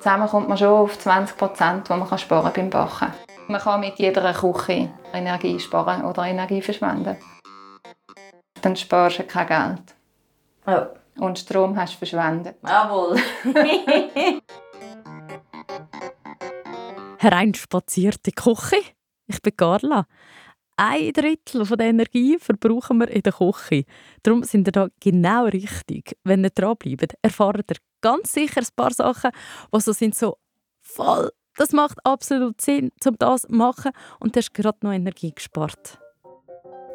Zusammen kommt man schon auf 20 Prozent, die man sparen beim Backen. Man kann mit jeder Küche Energie sparen oder Energie verschwenden. Dann sparst du kein Geld. Oh. Und Strom hast du verschwendet. Jawohl. Hereinspazierte Küche. Ich bin Carla. Ein Drittel von der Energie verbrauchen wir in der Küche. Darum sind ihr da genau richtig. Wenn ihr dranbleibt, erfahrt ihr ganz sicher ein paar Sachen, die so sind so voll. Das macht absolut Sinn, um das zu machen und du hast gerade noch Energie gespart.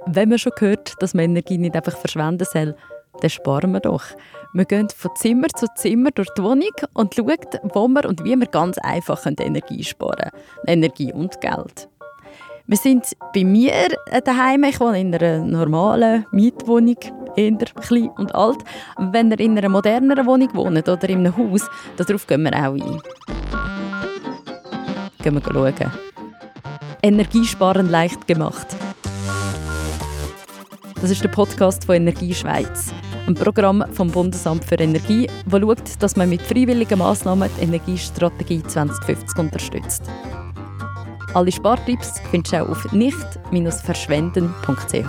Wenn man schon gehört, dass man Energie nicht einfach verschwenden soll, dann sparen wir doch. Wir gehen von Zimmer zu Zimmer durch die Wohnung und schauen, wo wir und wie wir ganz einfach Energie sparen können. Energie und Geld. Wir sind bei mir daheim. Ich wohne in einer normalen Mietwohnung, eher klein und alt. Wenn ihr in einer moderneren Wohnung wohnt oder in einem Haus, darauf gehen wir auch ein. Gehen wir schauen. Energiesparen leicht gemacht. Das ist der Podcast von Energie Schweiz, ein Programm vom Bundesamt für Energie, das schaut, dass man mit freiwilligen Massnahmen die Energiestrategie 2050 unterstützt. Alle Spartipps findest du auch auf nicht-verschwenden.ch.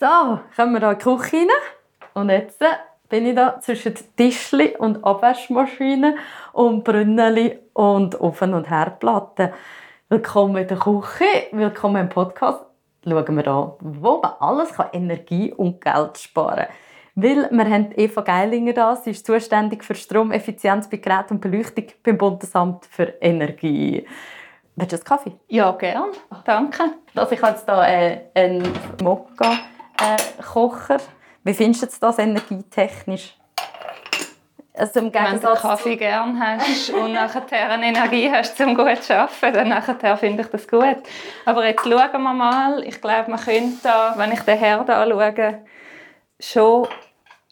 So, kommen wir hier in die Küche rein. Und jetzt bin ich da zwischen Tischli und Abwaschmaschine und Brünneli und Ofen- und Herdplatte. Willkommen in der Küche, willkommen im Podcast. Schauen wir an, wo man alles Energie und Geld sparen kann. Weil wir haben Eva Geilinger da. Sie ist zuständig für Stromeffizienz bei Gerät und Beleuchtung beim Bundesamt für Energie. Willst du einen Kaffee? Ja, gern. Danke. Also ich habe jetzt hier äh, einen Mokka-Kocher. Wie findest du das energietechnisch? Also im Wenn du Kaffee gerne hast und nachher eine Energie hast, um gut zu arbeiten, dann nachher finde ich das gut. Aber jetzt schauen wir mal. Ich glaube, man könnte da, wenn ich den Herd anschaue, schon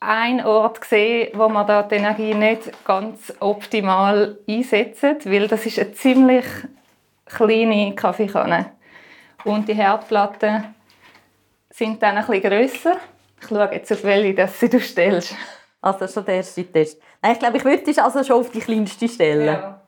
einen Ort gesehen, wo man da die Energie nicht ganz optimal einsetzen, weil das ist eine ziemlich kleine Kaffeekanne. Und die Herdplatten sind dann ein bisschen grösser. Ich schaue jetzt, auf welche dass du stellst. Also schon der erste Test. Nein, ich glaube, ich würde dich also schon auf die kleinste stellen. Ja.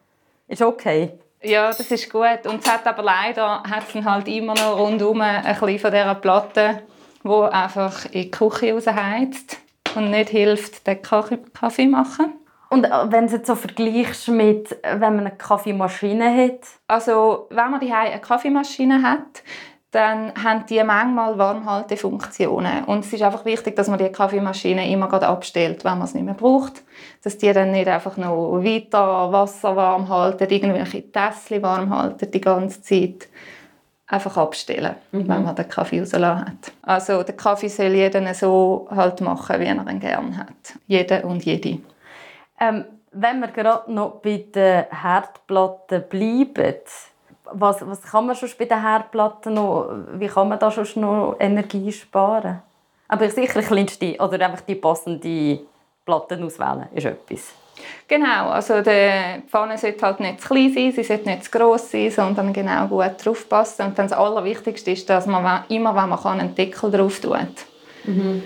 Ist okay. Ja, das ist gut. Und es hat aber leider hat's halt immer noch rundum ein bisschen von dieser Platte, die einfach in die Küche rausheizt und nicht hilft, den Kaffee machen. Und äh, wenn du es so vergleichst mit, wenn man eine Kaffeemaschine hat? Also, wenn man die eine Kaffeemaschine hat, dann haben die manchmal Warmhaltefunktionen. Und es ist einfach wichtig, dass man die Kaffeemaschine immer gerade abstellt, wenn man es nicht mehr braucht. Dass die dann nicht einfach noch weiter Wasser warm halten, irgendwelche Tässchen warm halten die ganze Zeit einfach abstellen, mhm. wenn man den Kaffee rausgelassen hat. Also der Kaffee soll jeder so halt machen, wie er ihn gerne hat. Jeder und jede. Ähm, wenn wir gerade noch bei den Herdplatten bleiben, was, was kann man schon bei den Herdplatten noch, wie kann man da schon noch Energie sparen? Aber sicher kleinste oder einfach die passende Platten auswählen, ist etwas. Genau, also die Pfanne sollte halt nicht zu klein sein, sie sollte nicht zu gross sein, sondern genau gut drauf passen. Und dann das Allerwichtigste ist, dass man immer, wenn man kann, einen Deckel drauf tut. Mhm.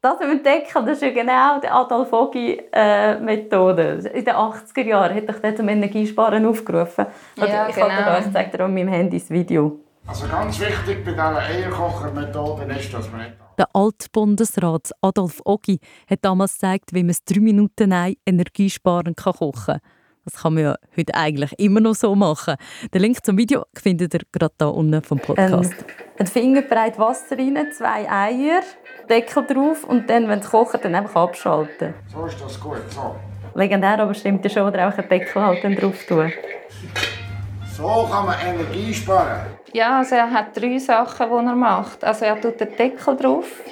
Das mit dem Deckel, das ist ja genau die Adolf Ogi-Methode. In den 80er Jahren hat ich das zum Energiesparen aufgerufen. Also ja, ich genau. Euch, ich zeige dir auf meinem Handy das Video. Also ganz wichtig bei dieser Eierkochermethode ist, dass man nicht der Altbundesrat Adolf Ogi hat damals gezeigt, wie man es drei Minuten ein energiesparen kann kochen kann. Das kann man ja heute eigentlich immer noch so machen. Den Link zum Video findet ihr gerade hier unten vom Podcast. Ähm, ein Fingerbreit Wasser rein, zwei Eier, Deckel drauf und dann, wenn es kocht, dann einfach abschalten. So ist das gut, so. Legendär, aber stimmt ja schon, oder auch einen Deckel halt dann drauf tun. So kann man Energie sparen. Ja, also er hat drei Sachen, die er macht. Also er tut den Deckel drauf.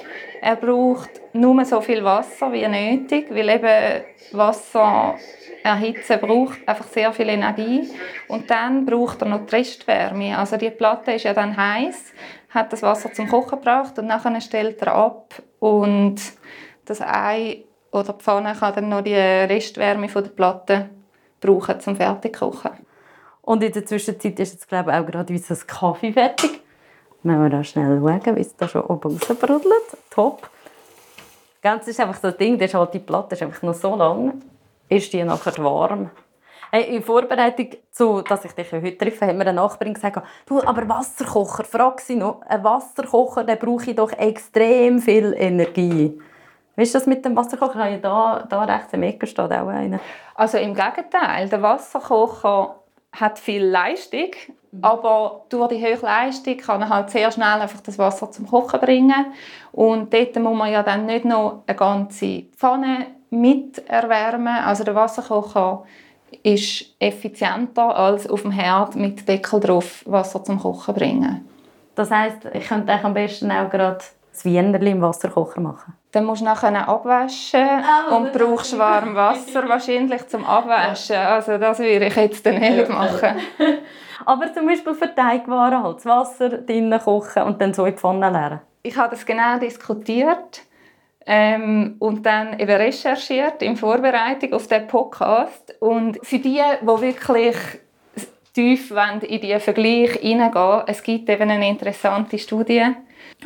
Er braucht nur so viel Wasser wie nötig, weil eben Wasser erhitzen braucht einfach sehr viel Energie. Und dann braucht er noch die Restwärme. Also die Platte ist ja dann heiß, hat das Wasser zum Kochen gebracht und nachher stellt er ab und das Ei oder die Pfanne kann dann noch die Restwärme von der Platte brauchen zum Fertigkochen. Und in der Zwischenzeit ist jetzt, glaube ich, auch gerade unser Kaffee fertig. Wenn wir da schnell schauen, wie es da schon oben rausbrodelt. Top. Ganz ist einfach so ein Ding, das ist halt die Platte ist einfach noch so lang. ist die nachher warm. Hey, in Vorbereitung zu, dass ich dich heute treffe, hat mir eine Nachbarin gesagt, du, aber Wasserkocher, frag sie noch, ein Wasserkocher, der brauche ich doch extrem viel Energie. Wie ist das mit dem Wasserkocher? Habe ich da, da rechts im Ecke steht auch einer. Also im Gegenteil, der Wasserkocher hat viel Leistung, mhm. aber durch die hohe Leistung kann er halt sehr schnell einfach das Wasser zum Kochen bringen. Und dort muss man ja dann nicht noch eine ganze Pfanne mit erwärmen. Also der Wasserkocher ist effizienter als auf dem Herd mit Deckel drauf Wasser zum Kochen bringen. Das heißt, ich könnte am besten auch gerade das Wienerli im Wasserkocher machen. Dann musst du nachher abwaschen oh, und brauchst warmes Wasser wahrscheinlich zum Abwaschen. Also das würde ich jetzt dann nicht machen. Aber zum Beispiel für Teigwaren halt das Wasser drinnen kochen und dann so in die Pfanne leeren. Ich habe das genau diskutiert ähm, und dann eben recherchiert in Vorbereitung auf den Podcast. Und für die, die wirklich tief in diesen Vergleich hineingehen es gibt eben eine interessante Studie.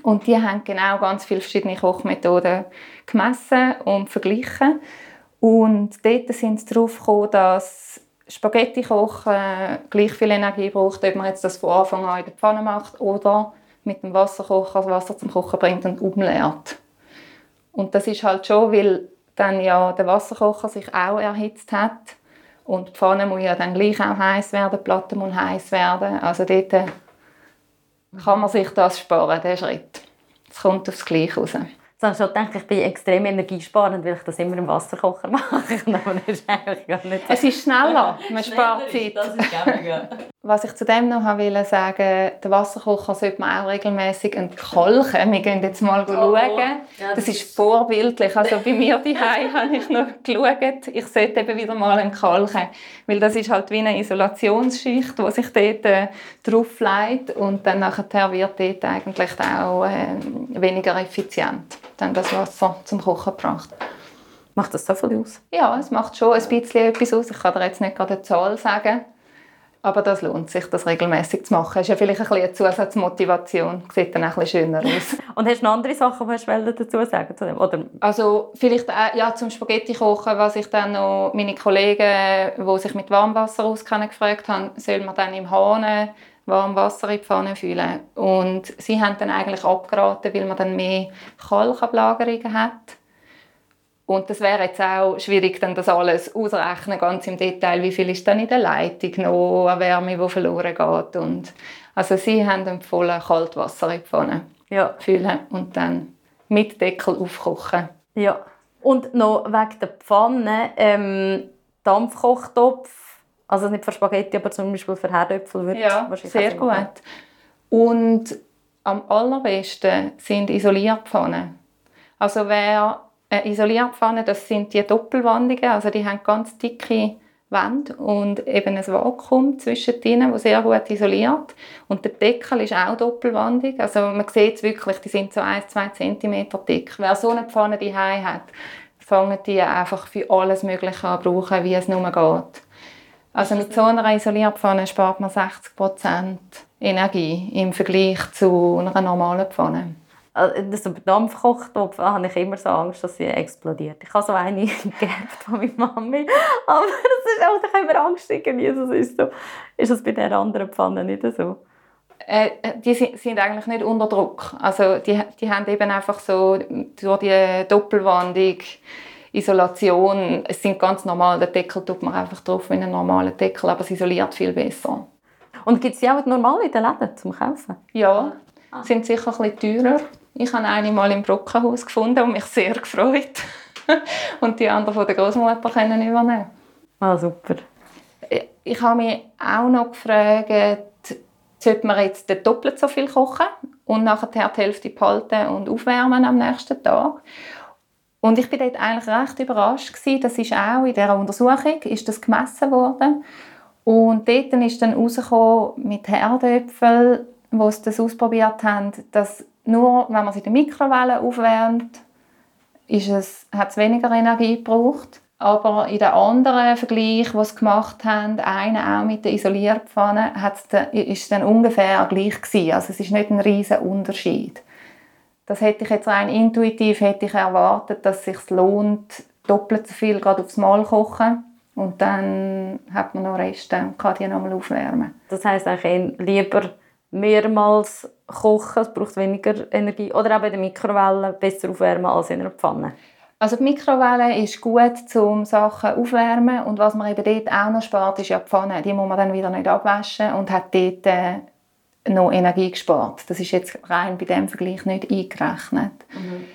Und die haben genau ganz viele verschiedene Kochmethoden gemessen und verglichen. Und dort sind sie darauf gekommen, dass Spaghetti kochen gleich viel Energie braucht, ob man jetzt das von Anfang an in der Pfanne macht oder mit dem Wasserkocher das Wasser zum Kochen bringt und umleert. Und das ist halt schon, weil dann ja der Wasserkocher sich auch erhitzt hat und die Pfanne muss ja dann gleich auch heiß werden, die Platte muss heiß werden. Also dort äh, kann man sich das sparen, den Schritt. Es kommt aufs Gleiche raus. Jetzt habe ich gedacht, ich bin extrem energiesparend, weil ich das immer im Wasserkocher mache. Aber das ist eigentlich gar nicht so. Es ist schneller, man spart Zeit. Das ist Was ich zu dem noch will sagen, den Wasserkocher sollte man auch regelmäßig entkalken. Wir gehen jetzt mal oh, schauen. Ja, das, das, ist vorbildlich. Also bei mir daheim habe ich noch geschaut, ich sollte eben wieder mal entkalken. Weil das ist halt wie eine Isolationsschicht, die sich dort äh, drauf legt und dann nachher wird dort eigentlich auch äh, weniger effizient dann das Wasser zum Kochen gebracht. Macht das so viel aus? Ja, es macht schon ein bisschen etwas aus. Ich kann dir jetzt nicht gerade eine Zahl sagen. Aber das lohnt sich, das regelmäßig zu machen. Das ist ja vielleicht ein bisschen eine Zusatzmotivation. Sieht dann auch ein bisschen schöner aus. Und hast du noch andere Sachen, die du dazu sagen zu Oder? Also vielleicht auch, ja, zum Spaghetti kochen, was ich dann noch meine Kollegen, die sich mit Warmwasser auskennen, gefragt haben, soll man dann im Hahn warm Wasser in die Pfanne füllen. Und sie haben dann eigentlich abgeraten, weil man dann mehr Kalkablagerungen hat. Und das wäre jetzt auch schwierig, dann das alles ausrechnen, ganz im Detail, wie viel ist dann in der Leitung noch an Wärme, die verloren geht. Und also sie haben empfohlen, Kaltwasser in die Pfanne ja. füllen und dann mit Deckel aufkochen. Ja. Und noch wegen der Pfanne, ähm, Dampfkochtopf also nicht für Spaghetti, aber zum Beispiel für Herdöpfel wird Ja, sehr gut. Machen. Und am allerbesten sind Isolierpfannen. Also wer eine Isolierpfanne, das sind die doppelwandigen, also die haben ganz dicke Wände und eben ein Vakuum zwischen ihnen, das sehr gut isoliert. Und der Deckel ist auch doppelwandig. Also man sieht es wirklich, die sind so 1-2 cm dick. Wer so eine Pfanne daheim hat, fangen die einfach für alles Mögliche an brauchen, wie es nur geht. Also mit so einer Isolierpfanne spart man 60% Energie im Vergleich zu einer normalen Pfanne. Also das Dampfkochtopf habe ich immer so Angst, dass sie explodiert. Ich habe so eine geerbt von meiner Mami, aber das ist auch, ich immer Angst irgendwie. Das ist, so. ist das bei der anderen Pfanne nicht so? Äh, die sind eigentlich nicht unter Druck. Also die, die haben eben einfach so durch die Doppelwandung Isolation, es sind ganz normal, den Deckel tut man einfach drauf wie einen normalen Deckel, aber es isoliert viel besser. Und gibt es die auch normal in den Läden zum Kaufen? Ja, ah. sind sicher ein bisschen teurer. Ich habe eine mal im Brockenhaus gefunden und mich sehr gefreut. und die andere von der Großmutter können übernehmen. Ah, super. Ich habe mich auch noch gefragt, sollte man jetzt doppelt so viel kochen und nachher die Hälfte behalten und aufwärmen am nächsten Tag? Und ich bin dort eigentlich recht überrascht gewesen. Das ist auch in dieser Untersuchung ist das gemessen worden. Und dort ist dann herausgekommen mit Herdöpfeln, wo sie das ausprobiert haben, dass nur wenn man sie in der Mikrowelle aufwärmt, ist es, hat es weniger Energie gebraucht. Aber in den anderen Vergleich, sie gemacht haben, einer auch mit der Isolierpfanne, ist es dann ungefähr gleich gewesen. Also es ist nicht ein riesiger Unterschied. Das hätte ich jetzt rein intuitiv hätte ich erwartet, dass es sich lohnt, doppelt so viel gerade aufs Mal kochen und dann hat man noch Reste und kann die nochmal aufwärmen. Das heisst eigentlich lieber mehrmals kochen, es braucht weniger Energie. Oder auch bei der Mikrowelle besser aufwärmen als in einer Pfanne. Also die Mikrowelle ist gut, um Sachen aufwärmen und was man eben dort auch noch spart, ist ja die Pfanne. Die muss man dann wieder nicht abwaschen und hat dort äh, noch Energie gespart. Das ist jetzt rein bei dem Vergleich nicht eingerechnet. Mhm.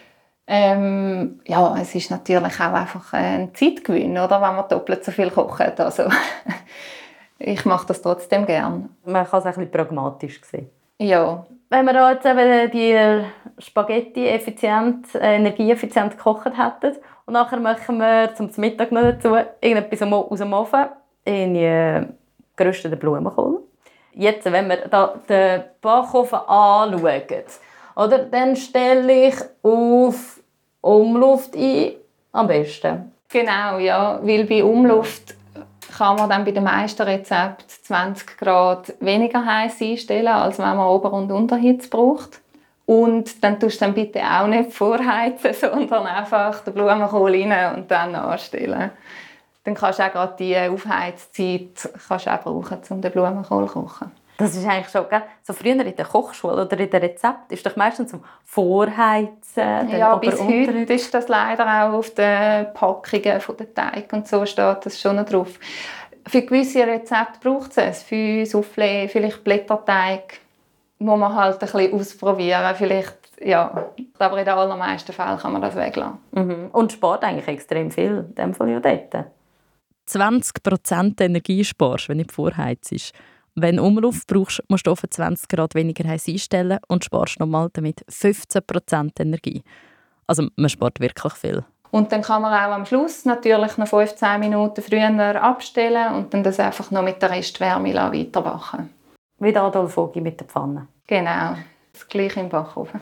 Ähm, ja, es ist natürlich auch einfach ein Zeitgewinn, oder, wenn man doppelt so viel kocht. Also ich mache das trotzdem gern. Man kann es ein bisschen pragmatisch sehen. Ja. Wenn wir jetzt eben die Spaghetti effizient, äh, energieeffizient gekocht hätten und nachher machen wir zum Mittag noch dazu irgendetwas aus dem Ofen in äh, gerösteten Blumenkohl. Jetzt, wenn wir da den Backofen anschauen, oder, dann stelle ich auf Umluft ein, am besten. Genau, ja, weil bei Umluft kann man dann bei den meisten Rezepten 20 Grad weniger heiß einstellen, als wenn man Ober- und Unterhitze braucht. Und dann tust du dann bitte auch nicht vorheizen, sondern einfach den Blumenkohl rein und dann anstellen. Dann kannst du auch gerade die Aufheizzeit kannst auch brauchen, um den Blumenkohl zu kochen. Das ist eigentlich schon, gell? so früher in der Kochschule oder in der Rezept ist doch meistens zum Vorheizen. Ja, bis heute ist das leider auch auf den Packungen von der Teig und so steht das schon drauf. Für gewisse Rezepte braucht es es. Für Soufflé, vielleicht Blätterteig, muss man halt ein bisschen ausprobieren. Vielleicht, ja. Aber in den allermeisten Fällen kann man das weglassen. Mhm. Und spart eigentlich extrem viel, in dem Fall ja dort. 20% Energie sparst, wenn du nicht vorheizt. Wenn du Umluft brauchst, musst du auf 20 Grad weniger heiß einstellen und sparst nochmal damit 15% Energie. Also man spart wirklich viel. Und dann kann man auch am Schluss natürlich noch 15 Minuten früher abstellen und dann das einfach noch mit der Restwärme weiterbacken. Wie der Adolf Vogi mit der Pfanne. Genau, das gleiche im Backofen.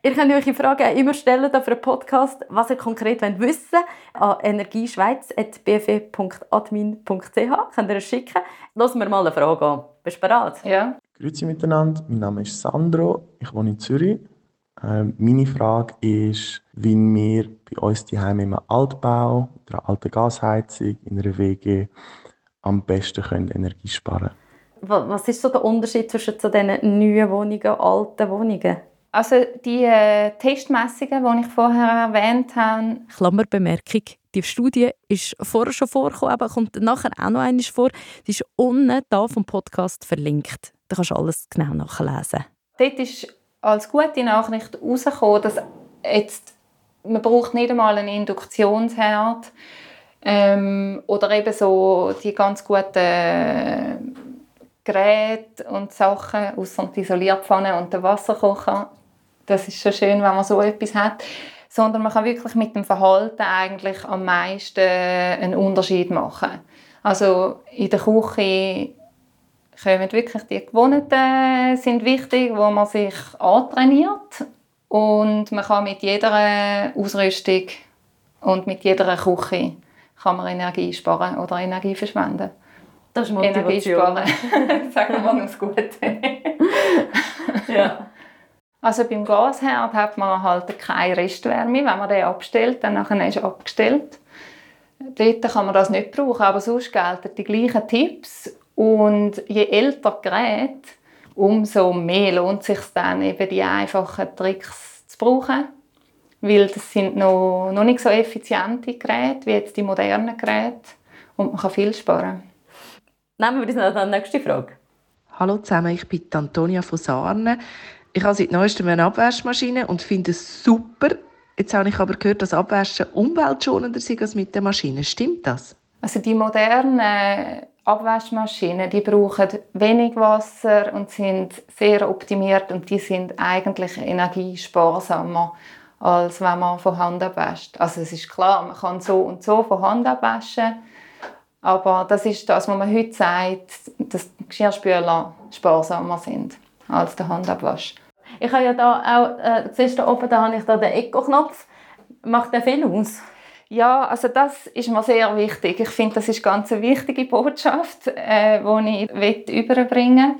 Ihr könnt euch Fragen immer stellen für einen Podcast, was ihr konkret wissen wollt, an energieschweiz.bf.admin.ch könnt ihr es schicken. Lassen wir mal eine Frage an. Bist du bereit? Ja. Grüezi miteinander, mein Name ist Sandro, ich wohne in Zürich. Ähm, meine Frage ist, wie wir bei uns die Heime im Altbau, mit einer alten Gasheizung, in einer WG am besten können Energie sparen können. Was ist so der Unterschied zwischen so diesen neuen Wohnungen und alten Wohnungen? Also die äh, Testmessungen, die ich vorher erwähnt habe. Klammerbemerkung. Die Studie ist vorher schon vorgekommen, aber kommt nachher auch noch einmal vor. Die ist unten da vom Podcast verlinkt. Da kannst du alles genau nachlesen. Dort ist als gute Nachricht herausgekommen, dass jetzt, man braucht nicht einmal einen Induktionsherd ähm, oder eben so die ganz guten Geräte und Sachen, außer die Isolierpfanne und der Wasserkocher. Das ist schon schön, wenn man so etwas hat. Sondern man kann wirklich mit dem Verhalten eigentlich am meisten einen Unterschied machen. Also in der Küche kommen wirklich die Gewohnheiten sind wichtig, wo man sich antrainiert und man kann mit jeder Ausrüstung und mit jeder Küche kann man Energie sparen oder Energie verschwenden. Das ist Motivation. Energie sparen. Sagen wir mal das Gute. ja. Also beim Gasherd hat man halt keine Restwärme. Wenn man den abstellt, dann ist er abgestellt. Dort kann man das nicht brauchen, aber sonst gelten die gleichen Tipps. Und je älter das Gerät, umso mehr lohnt es sich dann, eben die einfachen Tricks zu brauchen. Weil das sind noch, noch nicht so effiziente Geräte wie jetzt die modernen Geräte. Und man kann viel sparen. Nehmen wir uns noch die nächste Frage. Hallo zusammen, ich bin Antonia von Sarne. Ich habe seit neuestem eine Abwaschmaschine und finde es super. Jetzt habe ich aber gehört, dass Abwaschen umweltschonender ist als mit der Maschine. Stimmt das? Also die modernen Abwaschmaschinen, die brauchen wenig Wasser und sind sehr optimiert und die sind eigentlich energiesparsamer als wenn man von Hand abwäscht. Also es ist klar, man kann so und so von Hand abwaschen, aber das ist das, was man heute sagt, dass Geschirrspüler sparsamer sind als der Handabwasch. Ich habe ja da auch, äh, siehst du da oben, da habe ich da den Eco-Knopf. Macht der viel aus? Ja, also das ist mir sehr wichtig. Ich finde, das ist ganz eine wichtige Botschaft, äh, die ich überbringen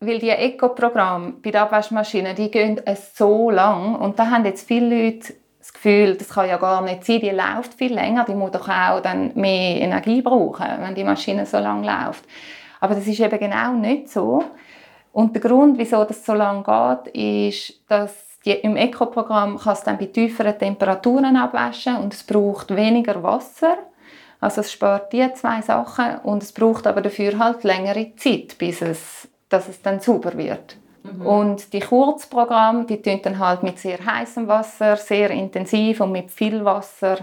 will. Weil die Eco-Programme bei der Abwaschmaschine, die gehen so lang und da haben jetzt viele Leute das Gefühl, das kann ja gar nicht sein, die läuft viel länger, die muss doch auch dann mehr Energie brauchen, wenn die Maschine so lange läuft. Aber das ist eben genau nicht so. Und der Grund, wieso das so lange geht, ist, dass die, im Eco-Programm kann es dann bei tieferen Temperaturen abwaschen und es braucht weniger Wasser. Also es spart die zwei Sachen und es braucht aber dafür halt längere Zeit, bis es, dass es dann sauber wird. Mhm. Und die Kurzprogramme, die tun dann halt mit sehr heißem Wasser, sehr intensiv und mit viel Wasser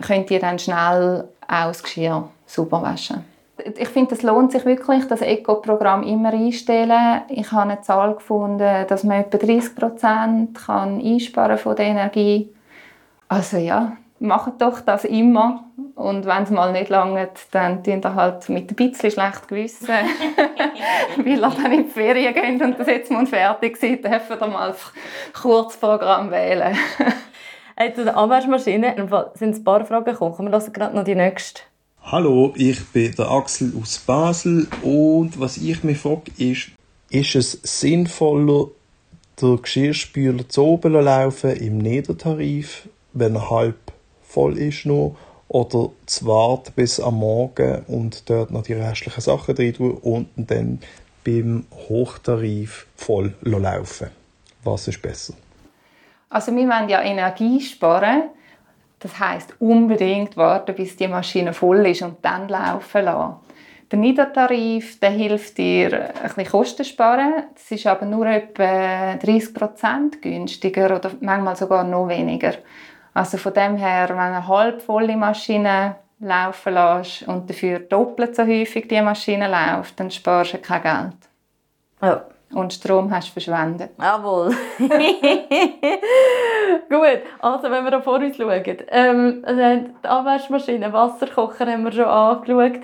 könnt ihr dann schnell auch das Geschirr sauber waschen. Ich finde, es lohnt sich wirklich, das Eco-Programm immer einstellen. Ich habe eine Zahl gefunden, dass man etwa 30 Prozent einsparen von der Energie. Also ja, macht doch das immer. Und wenn es mal nicht langt, dann tun ihr halt mit ein bisschen schlecht Gewissen, weil ihr dann in die Ferien geht und das jetzt mal fertig seid, dürft ihr mal das Kurzprogramm wählen. zu der Abwaschmaschine sind ein paar Fragen gekommen. Kommen wir gerade noch die nächste. Hallo, ich bin der Axel aus Basel und was ich mich frage ist, ist es sinnvoller, der Geschirrspüler zu oben laufen im Niedertarif, wenn er halb voll ist nur, oder zu warten bis am Morgen und dort noch die restlichen Sachen drin tun und dann beim Hochtarif voll laufen. Was ist besser? Also wir wollen ja Energie sparen. Das heißt unbedingt warten, bis die Maschine voll ist und dann laufen lassen. Der Niedertarif der hilft dir ein bisschen Kosten sparen. Das ist aber nur etwa 30% günstiger oder manchmal sogar noch weniger. Also von dem her, wenn du eine halbvolle Maschine laufen lässt und dafür doppelt so häufig die Maschine läuft, dann sparst du kein Geld. Ja. Und Strom hast verschwendet. Jawohl. Gut, also wenn wir vor uns schauen. Ähm, also die Abwaschmaschine, Wasserkocher haben wir schon angeschaut.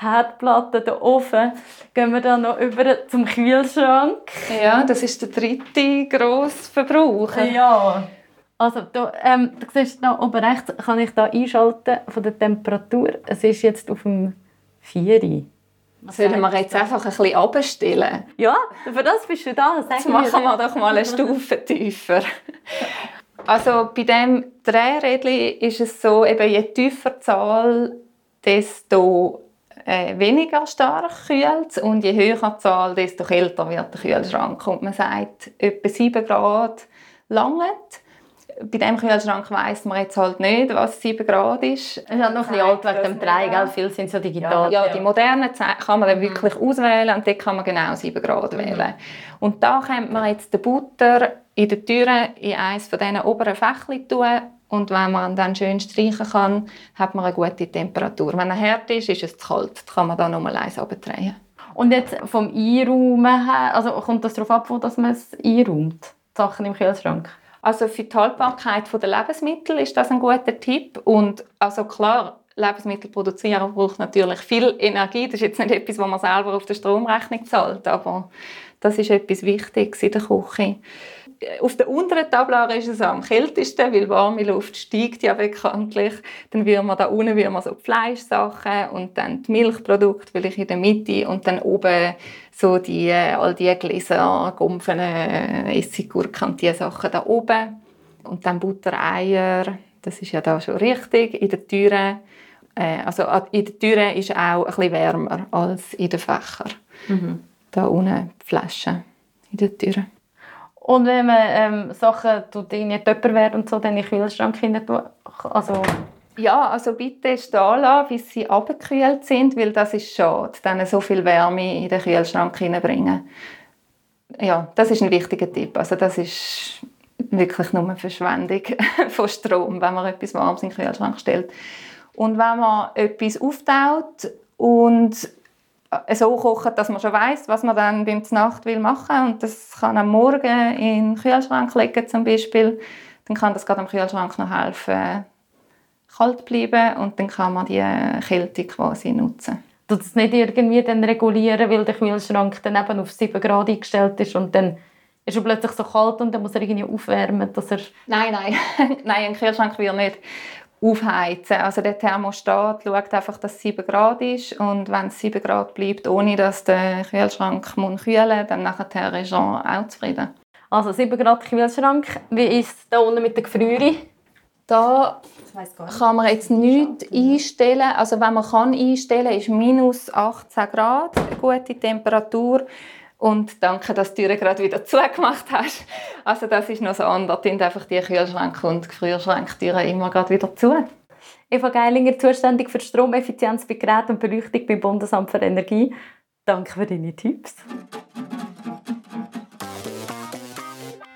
Die Herdplatte, der Ofen. Gehen wir dann noch über zum Kühlschrank. Ja, das ist der dritte grosse Verbraucher. Ja. Also, da, ähm, du siehst da oben rechts, kann ich da einschalten von der Temperatur. Es ist jetzt auf dem 4. Sollen wir jetzt einfach ein bisschen abstellen? Ja, für das bist du da. Sag jetzt machen wir doch mal eine Stufe tiefer. Also bei dem Drehrädchen ist es so, eben je tiefer die Zahl, desto äh, weniger stark kühlt und je höher die Zahl, desto kälter wird der Kühlschrank. Und man sagt, etwa 7 Grad langt bei diesem Kühlschrank weiss man jetzt halt nicht, was 7 Grad ist. Es ist halt noch ein bisschen alt wegen dem Drei, gell? viele sind so digital. Ja, ja, die modernen kann man dann wirklich mhm. auswählen und dort kann man genau 7 Grad mhm. wählen. Und da könnte man jetzt den Butter in der Türe in eines von diesen oberen Fächchen tun und wenn man dann schön streichen kann, hat man eine gute Temperatur. Wenn er hart ist, ist es zu kalt. Dann kann man da nochmal eins abdrehen. Und jetzt vom Einräumen her, also kommt das darauf ab, wo man es einräumt? Die Sachen im Kühlschrank? Also für die Haltbarkeit der Lebensmittel ist das ein guter Tipp. Und also klar, Lebensmittel produzieren braucht natürlich viel Energie. Das ist jetzt nicht etwas, was man selber auf der Stromrechnung zahlt, aber das ist etwas Wichtiges in der Küche. Auf der unteren Tablare ist es am kältesten, weil warme Luft steigt ja bekanntlich. Dann würden wir da unten würden wir so die Fleischsachen und dann die Milchprodukte vielleicht in der Mitte und dann oben so die, all die Gläser, Gumpfen, Essiggurken und diese Sachen da oben. Und dann Butter, Eier, das ist ja da schon richtig. In der Türe, äh, also in der Türe ist auch ein bisschen wärmer als in den Fächern. Mhm. Da unten die Flaschen in der Türe. Und wenn man ähm, Sachen tut, nicht werden und so, dann in den Kühlschrank hinein also ja, also bitte stehen lassen, bis sie abgekühlt sind, weil das ist schade, dann so viel Wärme in den Kühlschrank hineinbringen. Ja, das ist ein wichtiger Tipp. Also das ist wirklich nur eine Verschwendung von Strom, wenn man etwas Warmes in den Kühlschrank stellt. Und wenn man etwas auftaut und so kochen, dass man schon weiß, was man dann beim Nacht will machen. Und das kann am Morgen in den Kühlschrank legen zum Beispiel, dann kann das gerade am Kühlschrank noch helfen, kalt bleiben. Und dann kann man die Kälte quasi nutzen. Tut es nicht irgendwie dann regulieren, weil der Kühlschrank dann eben auf 7 Grad eingestellt ist und dann ist er plötzlich so kalt und dann muss er irgendwie aufwärmen, dass er... Nein, nein, nein, ein Kühlschrank will nicht aufheizen. Also der Thermostat schaut einfach, dass es 7 Grad ist und wenn es 7 Grad bleibt, ohne dass der Kühlschrank muss kühlen dann nachher ist er auch zufrieden. Also 7 Grad Kühlschrank. Wie ist es da unten mit der Gefriere? Da kann man jetzt nichts einstellen. Also wenn man kann einstellen ist minus 18 Grad eine gute Temperatur. Und danke, dass du die Tür gerade wieder zugemacht hast. Also das ist noch so anders. sind einfach die Kühlschränke und Gefrierschränktüren immer gerade wieder zu. Eva Geilinger, zuständig für Stromeffizienz bei Geräten und Beleuchtung beim Bundesamt für Energie. Danke für deine Tipps.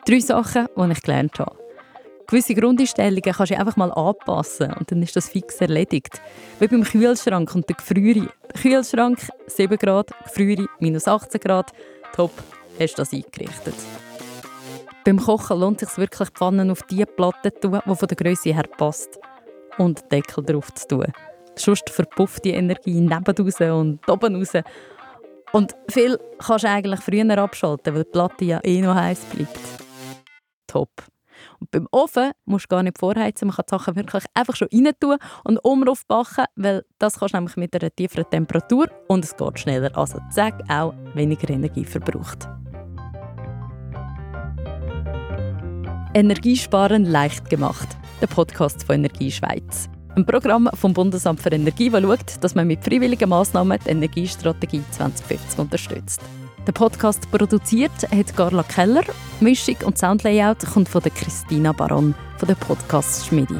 Drei Sachen, die ich gelernt habe. Gewisse Grundeinstellungen kannst du einfach mal anpassen und dann ist das fix erledigt. Wie beim Kühlschrank und der Gefriere. Kühlschrank 7 Grad, Gefriere minus 18 Grad. Top, hast du das eingerichtet. Beim Kochen lohnt es sich wirklich, die Pfanne auf die Platte zu tun, die von der Größe her passt. Und den Deckel drauf zu tun. Sonst verpufft die Energie neben raus und oben raus. Und viel kannst du eigentlich früher abschalten, weil die Platte ja eh noch heiß bleibt. Top. Und beim Ofen musst du gar nicht vorheizen, man kann die Sachen wirklich einfach schon rein tun und umrauf backen, weil das kannst du nämlich mit einer tieferen Temperatur und es geht schneller. Also zack, auch weniger Energie verbraucht. Energiesparen leicht gemacht. Der Podcast von Energie Schweiz. Ein Programm vom Bundesamt für Energie, das schaut, dass man mit freiwilligen Massnahmen die Energiestrategie 2050 unterstützt. Der Podcast produziert hat Carla Keller. Mischung und Soundlayout kommt von Christina Baron von der Podcast Schmidi.